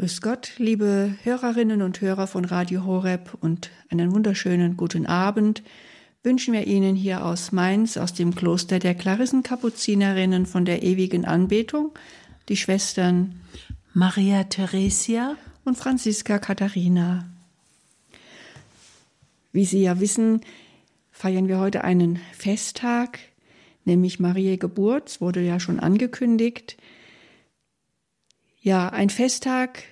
Grüß Gott, liebe Hörerinnen und Hörer von Radio Horeb und einen wunderschönen guten Abend wünschen wir Ihnen hier aus Mainz, aus dem Kloster der Klarissenkapuzinerinnen von der ewigen Anbetung, die Schwestern Maria Theresia und Franziska Katharina. Wie Sie ja wissen, feiern wir heute einen Festtag, nämlich Mariä Geburt, es wurde ja schon angekündigt. Ja, ein Festtag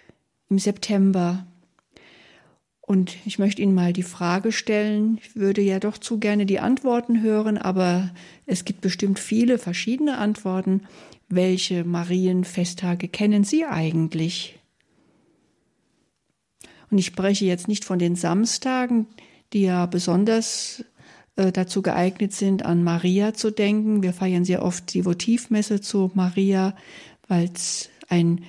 im September. Und ich möchte Ihnen mal die Frage stellen, ich würde ja doch zu gerne die Antworten hören, aber es gibt bestimmt viele verschiedene Antworten. Welche Marienfesttage kennen Sie eigentlich? Und ich spreche jetzt nicht von den Samstagen, die ja besonders äh, dazu geeignet sind, an Maria zu denken. Wir feiern sehr oft die Votivmesse zu Maria, weil es ein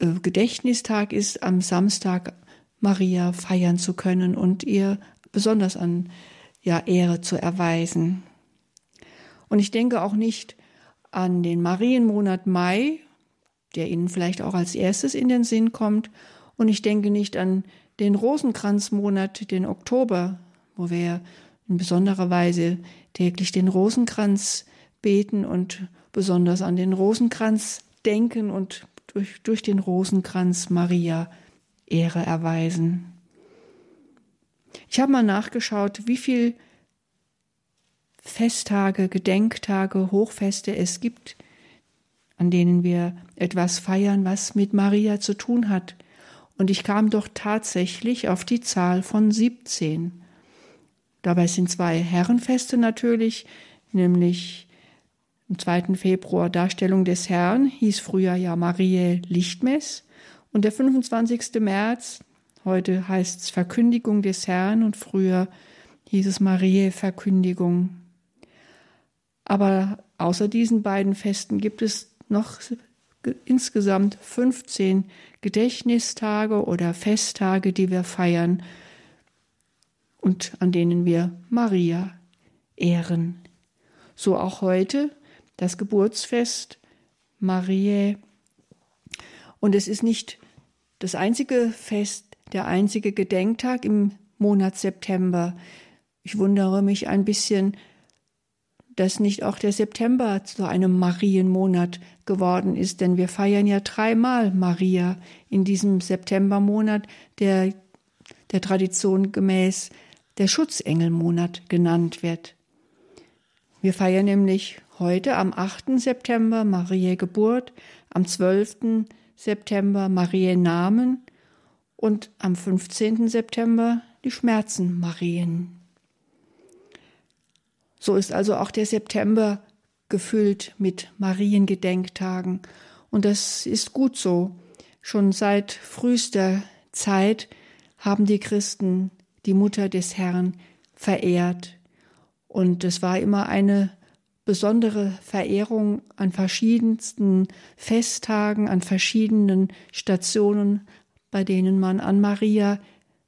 Gedächtnistag ist, am Samstag Maria feiern zu können und ihr besonders an ja, Ehre zu erweisen. Und ich denke auch nicht an den Marienmonat Mai, der Ihnen vielleicht auch als erstes in den Sinn kommt. Und ich denke nicht an den Rosenkranzmonat, den Oktober, wo wir in besonderer Weise täglich den Rosenkranz beten und besonders an den Rosenkranz denken und durch, durch den Rosenkranz Maria Ehre erweisen. Ich habe mal nachgeschaut, wie viel Festtage, Gedenktage, Hochfeste es gibt, an denen wir etwas feiern, was mit Maria zu tun hat. Und ich kam doch tatsächlich auf die Zahl von 17. Dabei sind zwei Herrenfeste natürlich, nämlich am 2. Februar Darstellung des Herrn, hieß früher ja Mariä Lichtmess. Und der 25. März, heute heißt es Verkündigung des Herrn und früher hieß es Mariä Verkündigung. Aber außer diesen beiden Festen gibt es noch insgesamt 15 Gedächtnistage oder Festtage, die wir feiern und an denen wir Maria ehren. So auch heute das Geburtsfest Mariä. Und es ist nicht das einzige Fest, der einzige Gedenktag im Monat September. Ich wundere mich ein bisschen, dass nicht auch der September zu einem Marienmonat geworden ist, denn wir feiern ja dreimal Maria in diesem Septembermonat, der der Tradition gemäß der Schutzengelmonat genannt wird. Wir feiern nämlich heute am 8. September Mariä Geburt, am 12. September Mariä Namen und am 15. September die Schmerzen Marien. So ist also auch der September gefüllt mit Mariengedenktagen und das ist gut so. Schon seit frühester Zeit haben die Christen die Mutter des Herrn verehrt und es war immer eine besondere Verehrung an verschiedensten Festtagen, an verschiedenen Stationen, bei denen man an Maria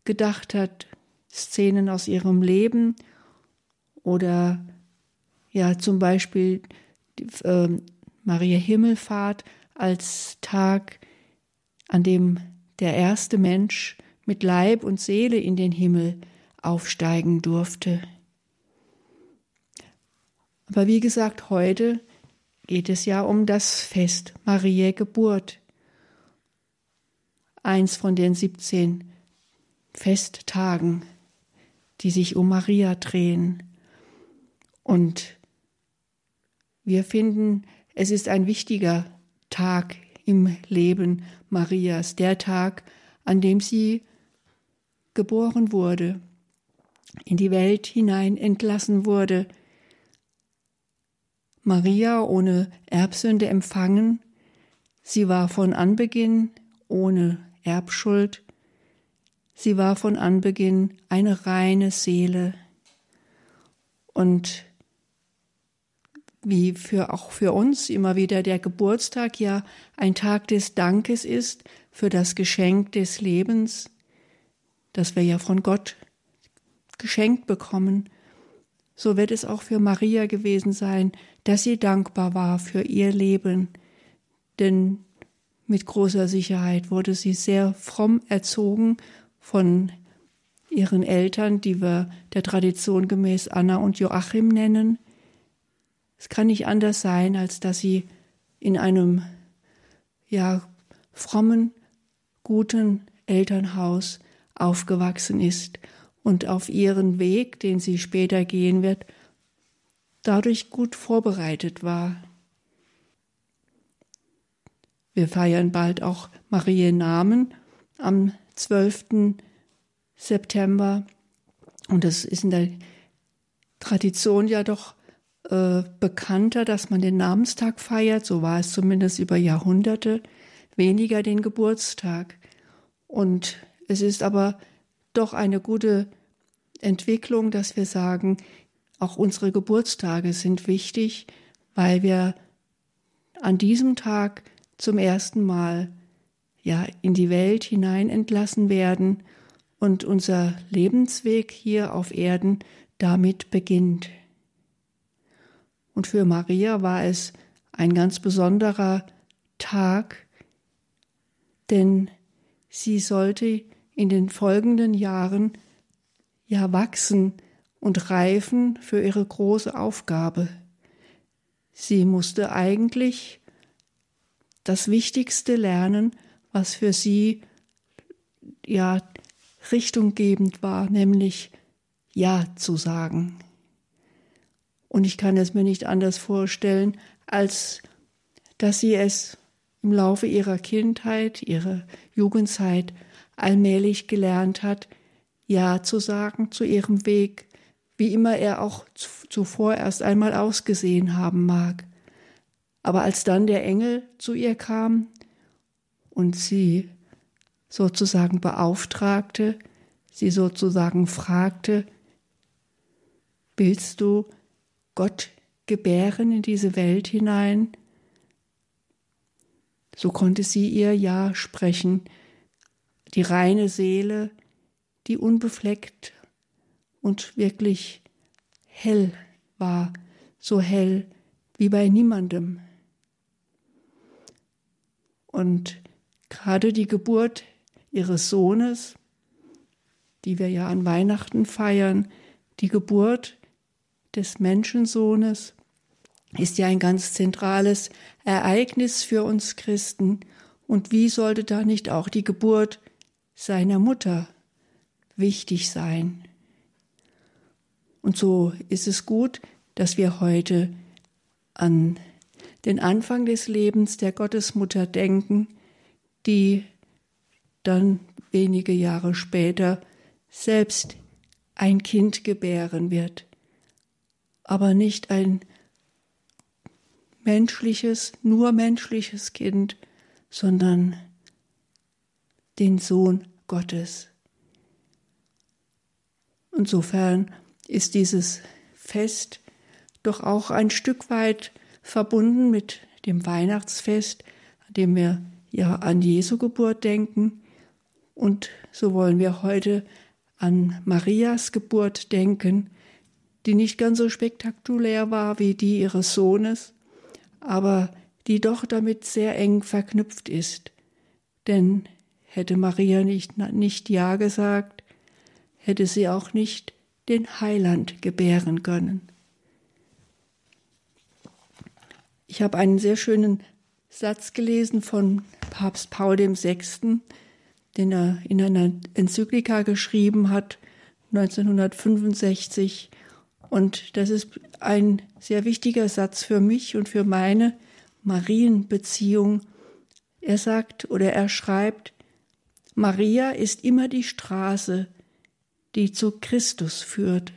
gedacht hat, Szenen aus ihrem Leben oder ja zum Beispiel äh, Maria Himmelfahrt als Tag, an dem der erste Mensch mit Leib und Seele in den Himmel aufsteigen durfte. Aber wie gesagt, heute geht es ja um das Fest Mariä Geburt. Eins von den 17 Festtagen, die sich um Maria drehen. Und wir finden, es ist ein wichtiger Tag im Leben Marias, der Tag, an dem sie geboren wurde, in die Welt hinein entlassen wurde, Maria ohne Erbsünde empfangen, sie war von Anbeginn ohne Erbschuld, sie war von Anbeginn eine reine Seele. Und wie für auch für uns immer wieder der Geburtstag ja ein Tag des Dankes ist für das Geschenk des Lebens, das wir ja von Gott geschenkt bekommen, so wird es auch für Maria gewesen sein, dass sie dankbar war für ihr Leben, denn mit großer Sicherheit wurde sie sehr fromm erzogen von ihren Eltern, die wir der Tradition gemäß Anna und Joachim nennen. Es kann nicht anders sein, als dass sie in einem ja frommen, guten Elternhaus aufgewachsen ist und auf ihren Weg, den sie später gehen wird, dadurch gut vorbereitet war. Wir feiern bald auch Marienamen am 12. September. Und es ist in der Tradition ja doch äh, bekannter, dass man den Namenstag feiert. So war es zumindest über Jahrhunderte. Weniger den Geburtstag. Und es ist aber doch eine gute Entwicklung, dass wir sagen, auch unsere Geburtstage sind wichtig, weil wir an diesem Tag zum ersten Mal ja in die Welt hinein entlassen werden und unser Lebensweg hier auf Erden damit beginnt. Und für Maria war es ein ganz besonderer Tag, denn sie sollte in den folgenden Jahren ja wachsen und reifen für ihre große Aufgabe. Sie musste eigentlich das Wichtigste lernen, was für sie ja richtunggebend war, nämlich Ja zu sagen. Und ich kann es mir nicht anders vorstellen, als dass sie es im Laufe ihrer Kindheit, ihrer Jugendzeit allmählich gelernt hat, Ja zu sagen zu ihrem Weg, wie immer er auch zuvor erst einmal ausgesehen haben mag. Aber als dann der Engel zu ihr kam und sie sozusagen beauftragte, sie sozusagen fragte, willst du Gott gebären in diese Welt hinein? So konnte sie ihr Ja sprechen, die reine Seele, die unbefleckt und wirklich hell war, so hell wie bei niemandem. Und gerade die Geburt ihres Sohnes, die wir ja an Weihnachten feiern, die Geburt des Menschensohnes, ist ja ein ganz zentrales Ereignis für uns Christen. Und wie sollte da nicht auch die Geburt seiner Mutter wichtig sein? Und so ist es gut, dass wir heute an den Anfang des Lebens der Gottesmutter denken, die dann wenige Jahre später selbst ein Kind gebären wird, aber nicht ein menschliches, nur menschliches Kind, sondern den Sohn Gottes. Insofern ist dieses Fest doch auch ein Stück weit verbunden mit dem Weihnachtsfest, an dem wir ja an Jesu Geburt denken. Und so wollen wir heute an Marias Geburt denken, die nicht ganz so spektakulär war wie die ihres Sohnes, aber die doch damit sehr eng verknüpft ist. Denn hätte Maria nicht, nicht Ja gesagt, hätte sie auch nicht den Heiland gebären können. Ich habe einen sehr schönen Satz gelesen von Papst Paul VI., den er in einer Enzyklika geschrieben hat, 1965. Und das ist ein sehr wichtiger Satz für mich und für meine Marienbeziehung. Er sagt oder er schreibt, Maria ist immer die Straße, die zu Christus führt.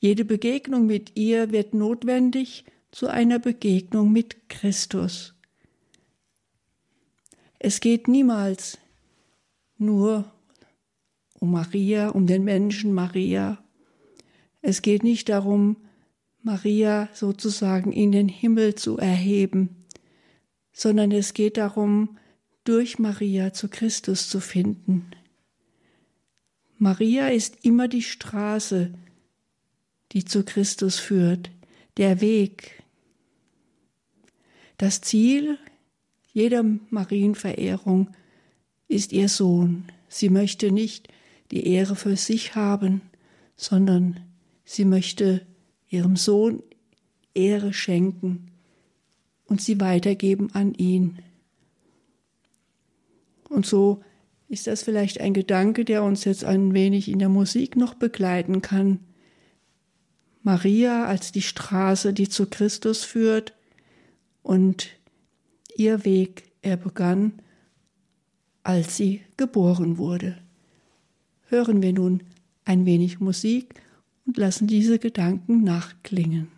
Jede Begegnung mit ihr wird notwendig zu einer Begegnung mit Christus. Es geht niemals nur um Maria, um den Menschen Maria. Es geht nicht darum, Maria sozusagen in den Himmel zu erheben, sondern es geht darum, durch Maria zu Christus zu finden. Maria ist immer die Straße, die zu Christus führt, der Weg, das Ziel, jeder Marienverehrung ist ihr Sohn. Sie möchte nicht die Ehre für sich haben, sondern sie möchte ihrem Sohn Ehre schenken und sie weitergeben an ihn. Und so ist das vielleicht ein Gedanke, der uns jetzt ein wenig in der Musik noch begleiten kann. Maria als die Straße, die zu Christus führt und ihr Weg, er begann, als sie geboren wurde. Hören wir nun ein wenig Musik und lassen diese Gedanken nachklingen.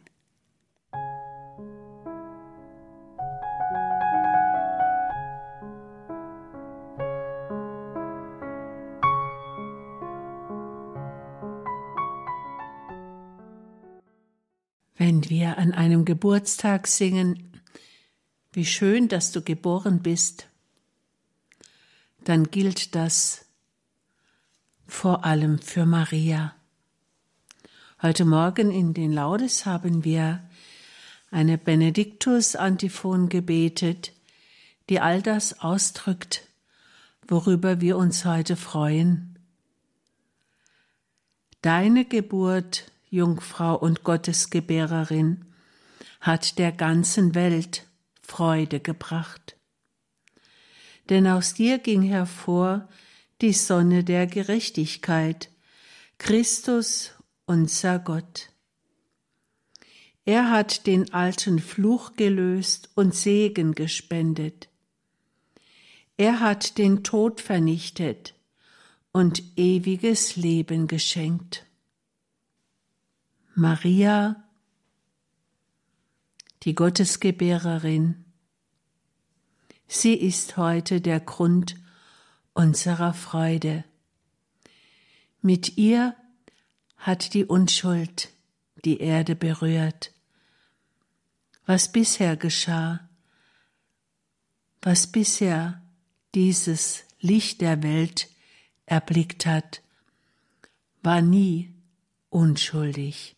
Wenn wir an einem Geburtstag singen, wie schön, dass du geboren bist, dann gilt das vor allem für Maria. Heute Morgen in den Laudes haben wir eine Benediktus-Antiphon gebetet, die all das ausdrückt, worüber wir uns heute freuen. Deine Geburt, Jungfrau und Gottesgebärerin, hat der ganzen Welt Freude gebracht. Denn aus dir ging hervor die Sonne der Gerechtigkeit, Christus unser Gott. Er hat den alten Fluch gelöst und Segen gespendet. Er hat den Tod vernichtet und ewiges Leben geschenkt. Maria die Gottesgebärerin. Sie ist heute der Grund unserer Freude. Mit ihr hat die Unschuld die Erde berührt. Was bisher geschah, was bisher dieses Licht der Welt erblickt hat, war nie unschuldig,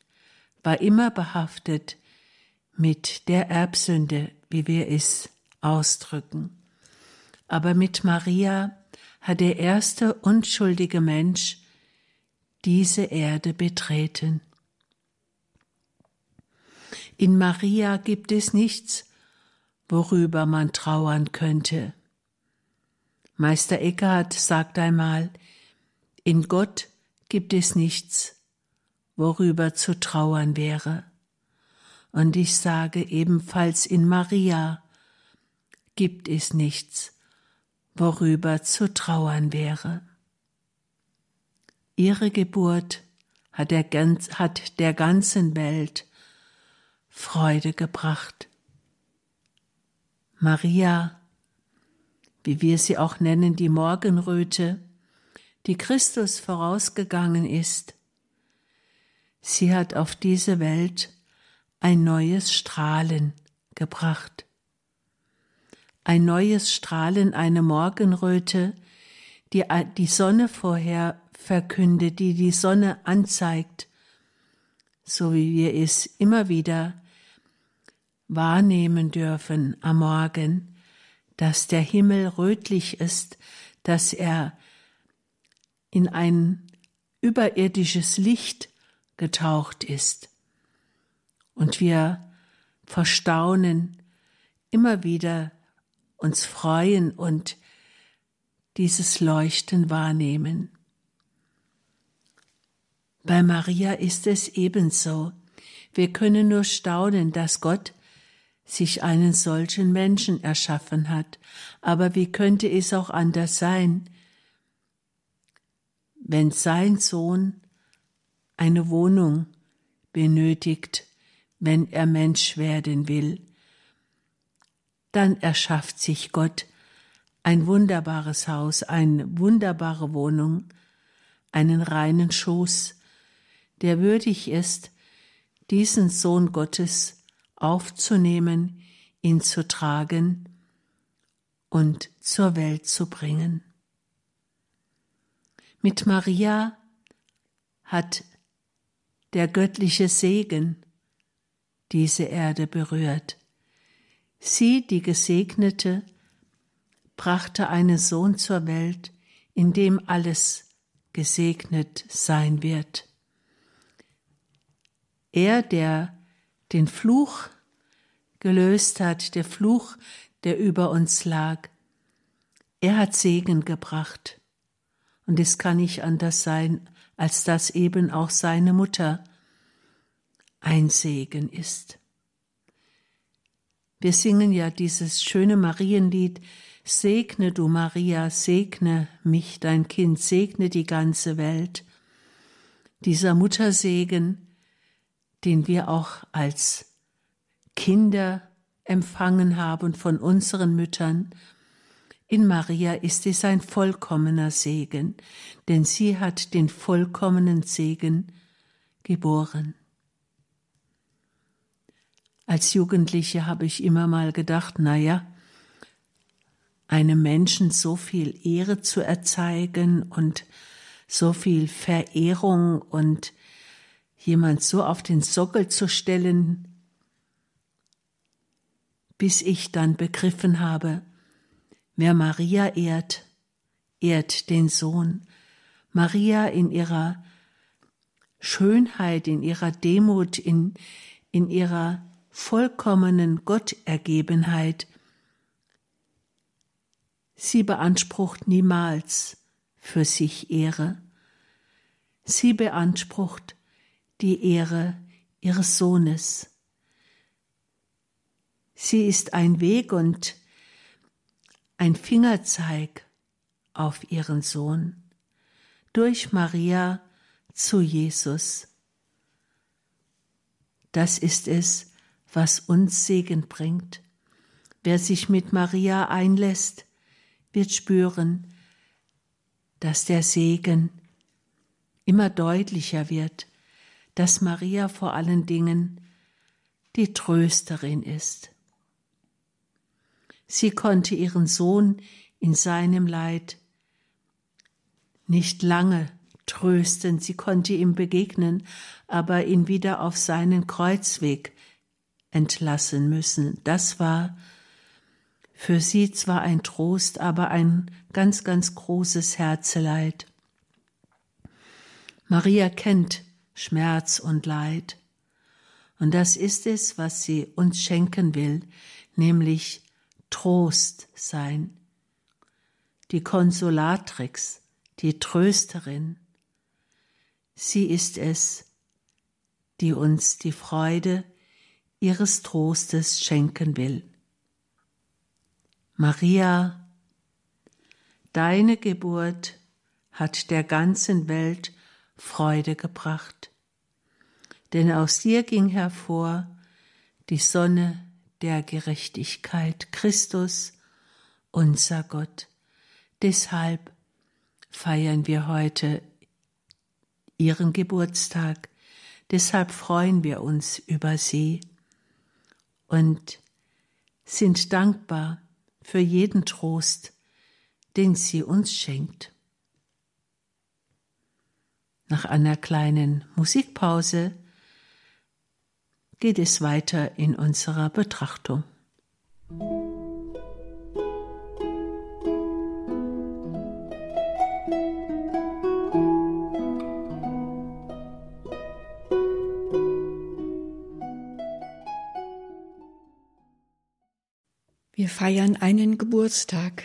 war immer behaftet mit der Erbsünde, wie wir es ausdrücken. Aber mit Maria hat der erste unschuldige Mensch diese Erde betreten. In Maria gibt es nichts, worüber man trauern könnte. Meister Eckhart sagt einmal, in Gott gibt es nichts, worüber zu trauern wäre. Und ich sage ebenfalls in Maria gibt es nichts, worüber zu trauern wäre. Ihre Geburt hat der, hat der ganzen Welt Freude gebracht. Maria, wie wir sie auch nennen, die Morgenröte, die Christus vorausgegangen ist, sie hat auf diese Welt ein neues Strahlen gebracht. Ein neues Strahlen, eine Morgenröte, die die Sonne vorher verkündet, die die Sonne anzeigt, so wie wir es immer wieder wahrnehmen dürfen am Morgen, dass der Himmel rötlich ist, dass er in ein überirdisches Licht getaucht ist und wir verstaunen, immer wieder uns freuen und dieses Leuchten wahrnehmen. Bei Maria ist es ebenso. Wir können nur staunen, dass Gott sich einen solchen Menschen erschaffen hat. Aber wie könnte es auch anders sein, wenn sein Sohn eine Wohnung benötigt, wenn er Mensch werden will. Dann erschafft sich Gott ein wunderbares Haus, eine wunderbare Wohnung, einen reinen Schoß, der würdig ist, diesen Sohn Gottes aufzunehmen, ihn zu tragen und zur Welt zu bringen. Mit Maria hat der göttliche Segen diese Erde berührt. Sie, die Gesegnete, brachte einen Sohn zur Welt, in dem alles gesegnet sein wird. Er, der den Fluch gelöst hat, der Fluch, der über uns lag, er hat Segen gebracht. Und es kann nicht anders sein, als dass eben auch seine Mutter ein Segen ist. Wir singen ja dieses schöne Marienlied, Segne du Maria, segne mich, dein Kind, segne die ganze Welt. Dieser Muttersegen, den wir auch als Kinder empfangen haben von unseren Müttern, in Maria ist es ein vollkommener Segen, denn sie hat den vollkommenen Segen geboren. Als Jugendliche habe ich immer mal gedacht, na ja, einem Menschen so viel Ehre zu erzeigen und so viel Verehrung und jemand so auf den Sockel zu stellen, bis ich dann begriffen habe, wer Maria ehrt, ehrt den Sohn. Maria in ihrer Schönheit, in ihrer Demut, in, in ihrer vollkommenen Gottergebenheit Sie beansprucht niemals für sich Ehre. Sie beansprucht die Ehre ihres Sohnes. Sie ist ein Weg und ein Fingerzeig auf ihren Sohn durch Maria zu Jesus. Das ist es, was uns Segen bringt. Wer sich mit Maria einlässt, wird spüren, dass der Segen immer deutlicher wird, dass Maria vor allen Dingen die Trösterin ist. Sie konnte ihren Sohn in seinem Leid nicht lange trösten, sie konnte ihm begegnen, aber ihn wieder auf seinen Kreuzweg entlassen müssen. Das war für sie zwar ein Trost, aber ein ganz, ganz großes Herzeleid. Maria kennt Schmerz und Leid. Und das ist es, was sie uns schenken will, nämlich Trost sein. Die Konsolatrix, die Trösterin. Sie ist es, die uns die Freude ihres Trostes schenken will. Maria, deine Geburt hat der ganzen Welt Freude gebracht, denn aus dir ging hervor die Sonne der Gerechtigkeit, Christus, unser Gott. Deshalb feiern wir heute ihren Geburtstag, deshalb freuen wir uns über sie und sind dankbar, für jeden Trost, den sie uns schenkt. Nach einer kleinen Musikpause geht es weiter in unserer Betrachtung. Wir feiern einen Geburtstag,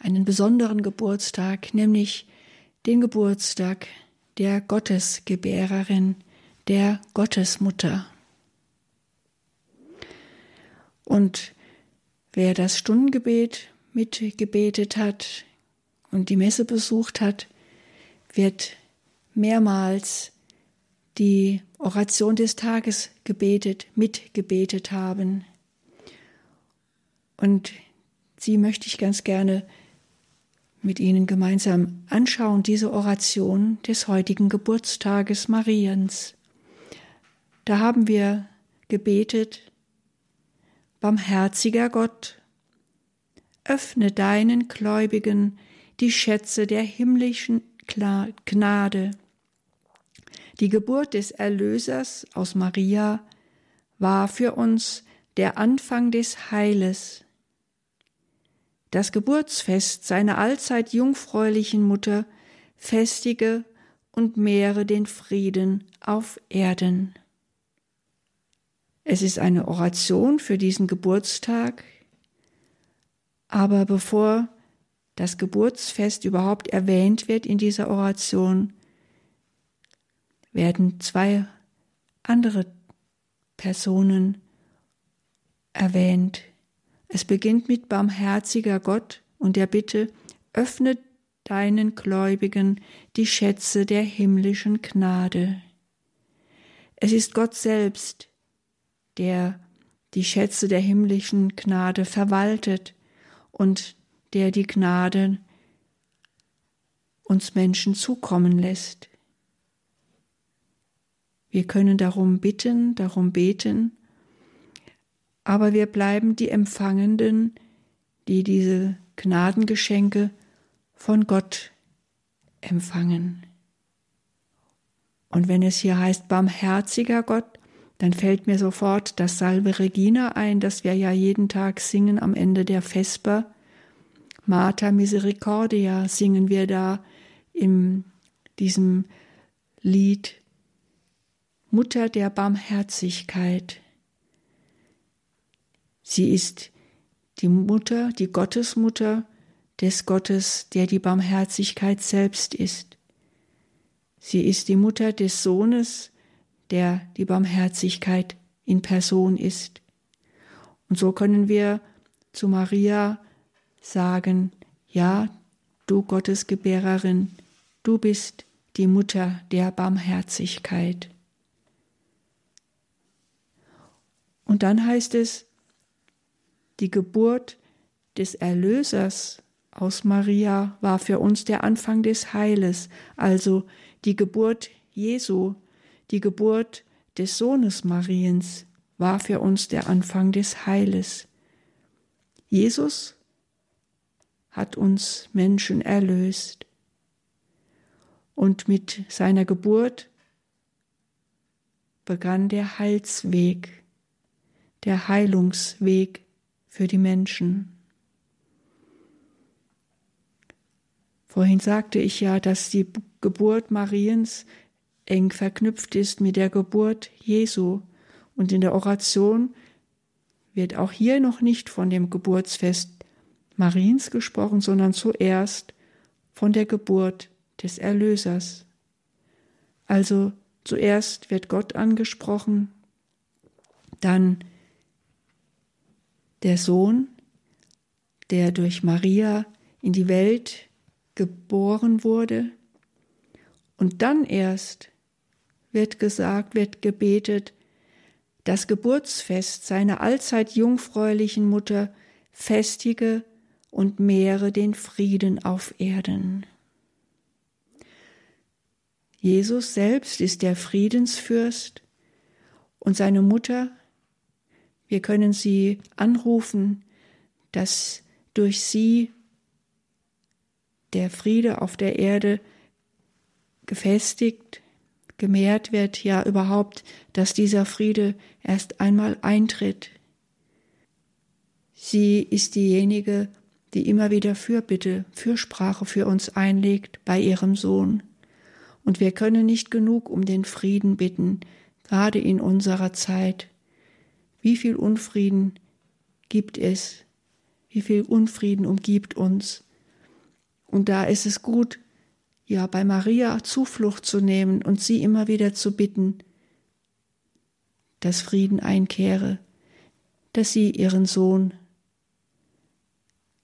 einen besonderen Geburtstag, nämlich den Geburtstag der Gottesgebärerin, der Gottesmutter. Und wer das Stundengebet mitgebetet hat und die Messe besucht hat, wird mehrmals die Oration des Tages gebetet, mitgebetet haben. Und sie möchte ich ganz gerne mit Ihnen gemeinsam anschauen, diese Oration des heutigen Geburtstages Mariens. Da haben wir gebetet, Barmherziger Gott, öffne deinen Gläubigen die Schätze der himmlischen Gnade. Die Geburt des Erlösers aus Maria war für uns der Anfang des Heiles. das Geburtsfest seiner allzeit jungfräulichen Mutter festige und mehre den Frieden auf Erden. Es ist eine Oration für diesen Geburtstag, aber bevor das Geburtsfest überhaupt erwähnt wird in dieser Oration, werden zwei andere Personen erwähnt. Es beginnt mit barmherziger Gott und der Bitte, öffne deinen Gläubigen die Schätze der himmlischen Gnade. Es ist Gott selbst, der die Schätze der himmlischen Gnade verwaltet und der die Gnade uns Menschen zukommen lässt. Wir können darum bitten, darum beten, aber wir bleiben die Empfangenden, die diese Gnadengeschenke von Gott empfangen. Und wenn es hier heißt barmherziger Gott, dann fällt mir sofort das Salve Regina ein, das wir ja jeden Tag singen am Ende der Vesper. Mater Misericordia singen wir da in diesem Lied Mutter der Barmherzigkeit. Sie ist die Mutter, die Gottesmutter des Gottes, der die Barmherzigkeit selbst ist. Sie ist die Mutter des Sohnes, der die Barmherzigkeit in Person ist. Und so können wir zu Maria sagen, ja, du Gottesgebärerin, du bist die Mutter der Barmherzigkeit. Und dann heißt es, die Geburt des Erlösers aus Maria war für uns der Anfang des Heiles, also die Geburt Jesu, die Geburt des Sohnes Mariens war für uns der Anfang des Heiles. Jesus hat uns Menschen erlöst. Und mit seiner Geburt begann der Heilsweg, der Heilungsweg für die Menschen. Vorhin sagte ich ja, dass die Geburt Mariens eng verknüpft ist mit der Geburt Jesu. Und in der Oration wird auch hier noch nicht von dem Geburtsfest Mariens gesprochen, sondern zuerst von der Geburt des Erlösers. Also zuerst wird Gott angesprochen, dann der Sohn, der durch Maria in die Welt geboren wurde. Und dann erst wird gesagt, wird gebetet, das Geburtsfest seiner allzeit jungfräulichen Mutter festige und mehre den Frieden auf Erden. Jesus selbst ist der Friedensfürst und seine Mutter, wir können sie anrufen, dass durch sie der Friede auf der Erde gefestigt, gemehrt wird, ja überhaupt, dass dieser Friede erst einmal eintritt. Sie ist diejenige, die immer wieder Fürbitte, Fürsprache für uns einlegt bei ihrem Sohn. Und wir können nicht genug um den Frieden bitten, gerade in unserer Zeit. Wie viel Unfrieden gibt es? Wie viel Unfrieden umgibt uns? Und da ist es gut, ja, bei Maria Zuflucht zu nehmen und sie immer wieder zu bitten, dass Frieden einkehre, dass sie ihren Sohn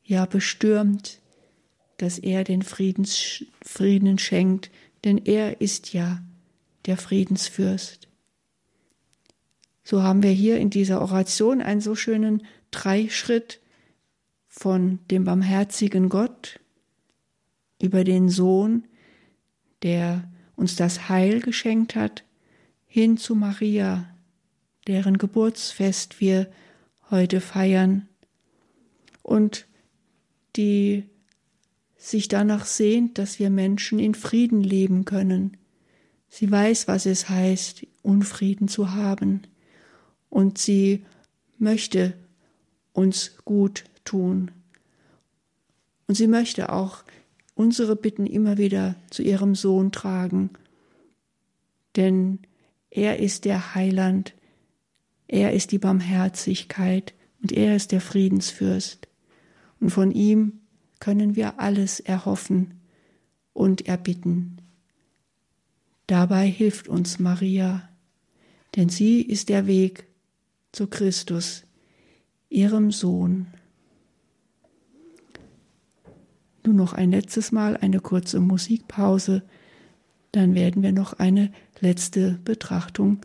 ja bestürmt, dass er den Friedens, Frieden schenkt, denn er ist ja der Friedensfürst. So haben wir hier in dieser Oration einen so schönen Dreischritt von dem barmherzigen Gott, über den Sohn, der uns das Heil geschenkt hat, hin zu Maria, deren Geburtsfest wir heute feiern, und die sich danach sehnt, dass wir Menschen in Frieden leben können. Sie weiß, was es heißt, Unfrieden zu haben, und sie möchte uns gut tun. Und sie möchte auch unsere Bitten immer wieder zu ihrem Sohn tragen. Denn er ist der Heiland, er ist die Barmherzigkeit und er ist der Friedensfürst. Und von ihm können wir alles erhoffen und erbitten. Dabei hilft uns Maria, denn sie ist der Weg zu Christus, ihrem Sohn. Nun noch ein letztes Mal eine kurze Musikpause, dann werden wir noch eine letzte Betrachtung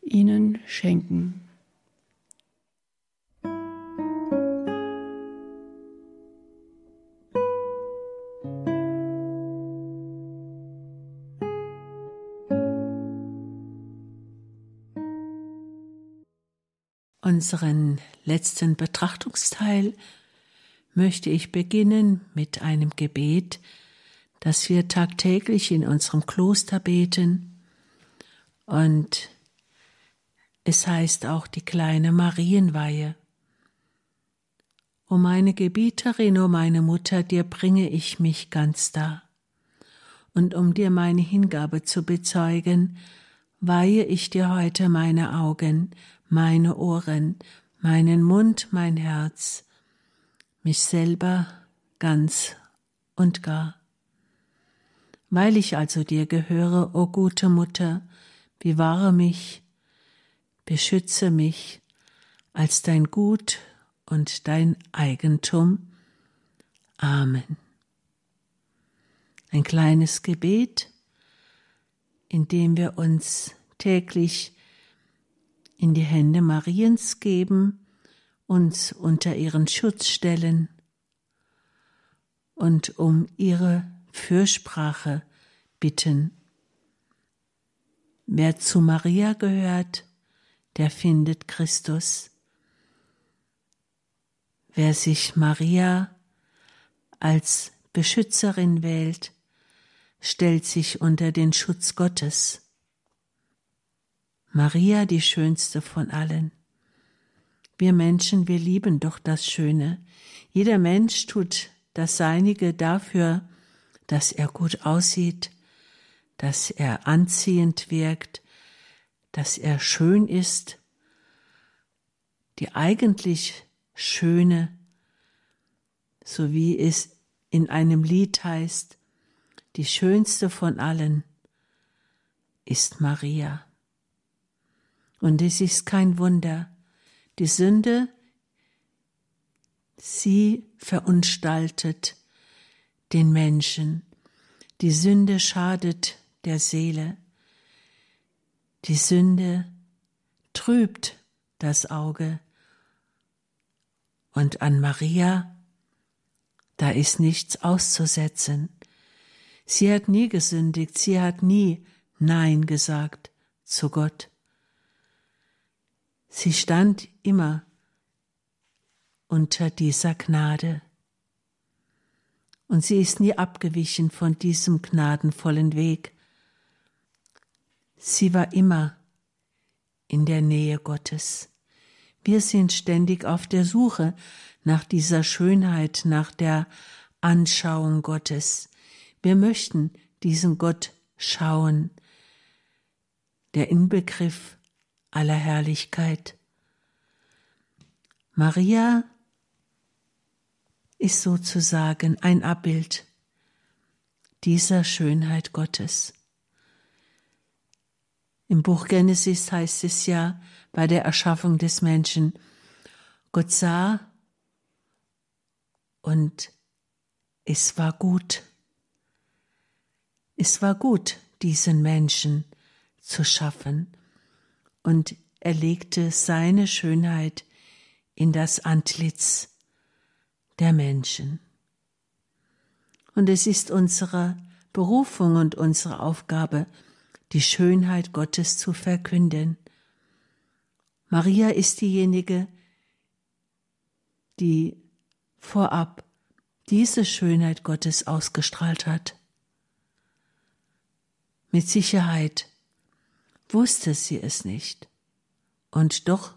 Ihnen schenken. Unseren letzten Betrachtungsteil möchte ich beginnen mit einem Gebet, das wir tagtäglich in unserem Kloster beten. Und es heißt auch die kleine Marienweihe. O meine Gebieterin, o meine Mutter, dir bringe ich mich ganz dar. Und um dir meine Hingabe zu bezeugen, weihe ich dir heute meine Augen, meine Ohren, meinen Mund, mein Herz, mich selber ganz und gar. Weil ich also dir gehöre, o gute Mutter, bewahre mich, beschütze mich als dein Gut und dein Eigentum. Amen. Ein kleines Gebet, in dem wir uns täglich in die Hände Mariens geben, uns unter ihren Schutz stellen und um ihre Fürsprache bitten. Wer zu Maria gehört, der findet Christus. Wer sich Maria als Beschützerin wählt, stellt sich unter den Schutz Gottes. Maria die schönste von allen. Wir Menschen, wir lieben doch das Schöne. Jeder Mensch tut das Seinige dafür, dass er gut aussieht, dass er anziehend wirkt, dass er schön ist. Die eigentlich Schöne, so wie es in einem Lied heißt, die schönste von allen ist Maria. Und es ist kein Wunder. Die Sünde, sie verunstaltet den Menschen. Die Sünde schadet der Seele. Die Sünde trübt das Auge. Und an Maria, da ist nichts auszusetzen. Sie hat nie gesündigt, sie hat nie Nein gesagt zu Gott. Sie stand immer unter dieser Gnade. Und sie ist nie abgewichen von diesem gnadenvollen Weg. Sie war immer in der Nähe Gottes. Wir sind ständig auf der Suche nach dieser Schönheit, nach der Anschauung Gottes. Wir möchten diesen Gott schauen, der Inbegriff aller Herrlichkeit. Maria ist sozusagen ein Abbild dieser Schönheit Gottes. Im Buch Genesis heißt es ja bei der Erschaffung des Menschen, Gott sah und es war gut. Es war gut, diesen Menschen zu schaffen und er legte seine Schönheit in das Antlitz der Menschen. Und es ist unsere Berufung und unsere Aufgabe, die Schönheit Gottes zu verkünden. Maria ist diejenige, die vorab diese Schönheit Gottes ausgestrahlt hat. Mit Sicherheit wusste sie es nicht. Und doch,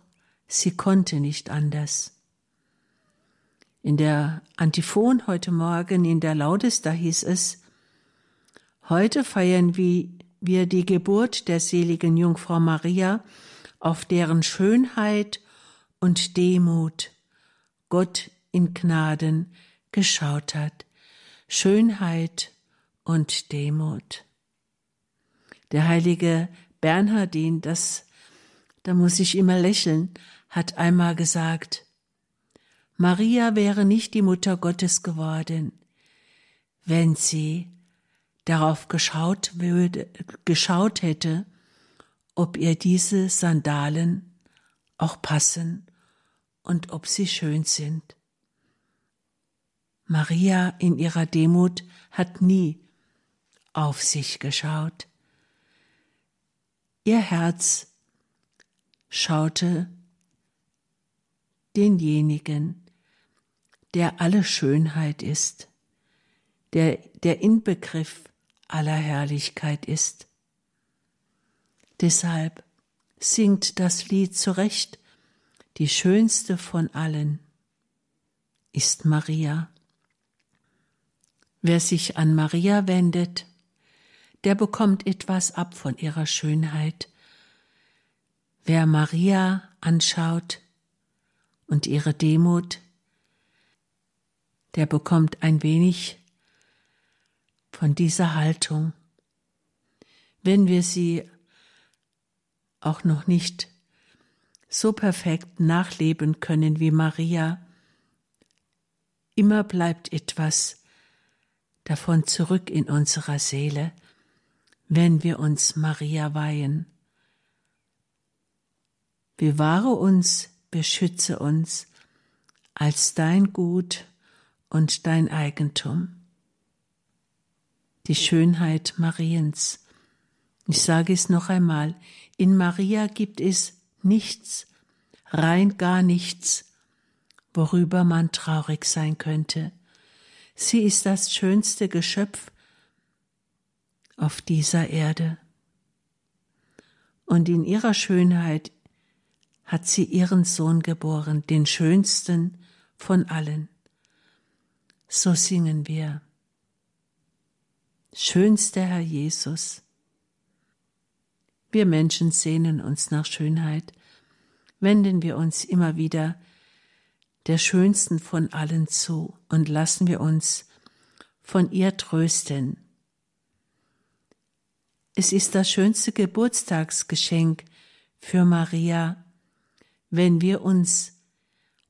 sie konnte nicht anders. In der Antiphon heute Morgen in der Laudes, da hieß es, Heute feiern wir die Geburt der seligen Jungfrau Maria, auf deren Schönheit und Demut Gott in Gnaden geschaut hat. Schönheit und Demut. Der heilige Bernhardin, das, da muss ich immer lächeln, hat einmal gesagt, Maria wäre nicht die Mutter Gottes geworden, wenn sie darauf geschaut, würde, geschaut hätte, ob ihr diese Sandalen auch passen und ob sie schön sind. Maria in ihrer Demut hat nie auf sich geschaut. Ihr Herz schaute denjenigen, der alle Schönheit ist, der der Inbegriff aller Herrlichkeit ist. Deshalb singt das Lied zu Recht, die schönste von allen ist Maria. Wer sich an Maria wendet, der bekommt etwas ab von ihrer Schönheit. Wer Maria anschaut und ihre Demut, der bekommt ein wenig von dieser Haltung. Wenn wir sie auch noch nicht so perfekt nachleben können wie Maria, immer bleibt etwas davon zurück in unserer Seele, wenn wir uns Maria weihen. Bewahre uns, beschütze uns als dein Gut und dein Eigentum. Die Schönheit Mariens. Ich sage es noch einmal, in Maria gibt es nichts, rein gar nichts, worüber man traurig sein könnte. Sie ist das schönste Geschöpf auf dieser Erde. Und in ihrer Schönheit hat sie ihren Sohn geboren, den schönsten von allen. So singen wir. Schönster Herr Jesus. Wir Menschen sehnen uns nach Schönheit, wenden wir uns immer wieder der schönsten von allen zu und lassen wir uns von ihr trösten. Es ist das schönste Geburtstagsgeschenk für Maria, wenn wir uns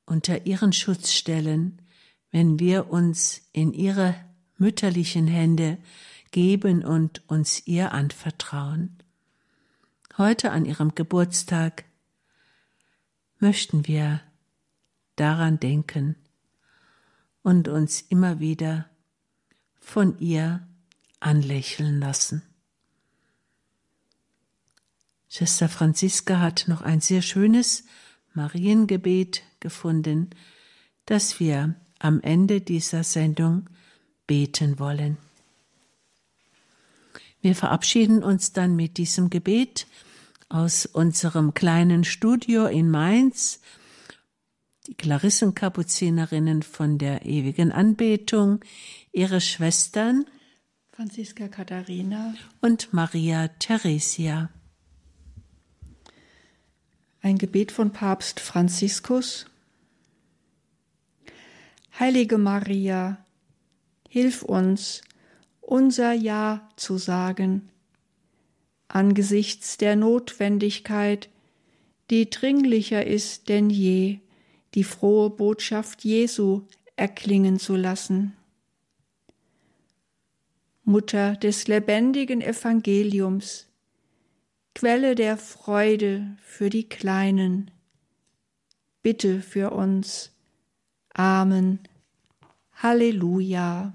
unter ihren Schutz stellen, wenn wir uns in ihre mütterlichen Hände geben und uns ihr anvertrauen. Heute an ihrem Geburtstag möchten wir daran denken und uns immer wieder von ihr anlächeln lassen. Schwester Franziska hat noch ein sehr schönes Mariengebet gefunden, das wir am Ende dieser Sendung beten wollen. Wir verabschieden uns dann mit diesem Gebet aus unserem kleinen Studio in Mainz die Klarissenkapuzinerinnen von der ewigen Anbetung, ihre Schwestern Franziska Katharina und Maria Theresia. Ein Gebet von Papst Franziskus. Heilige Maria, hilf uns, unser Ja zu sagen, angesichts der Notwendigkeit, die dringlicher ist denn je die frohe Botschaft Jesu erklingen zu lassen. Mutter des lebendigen Evangeliums, Quelle der Freude für die Kleinen, bitte für uns. Amen. Halleluja.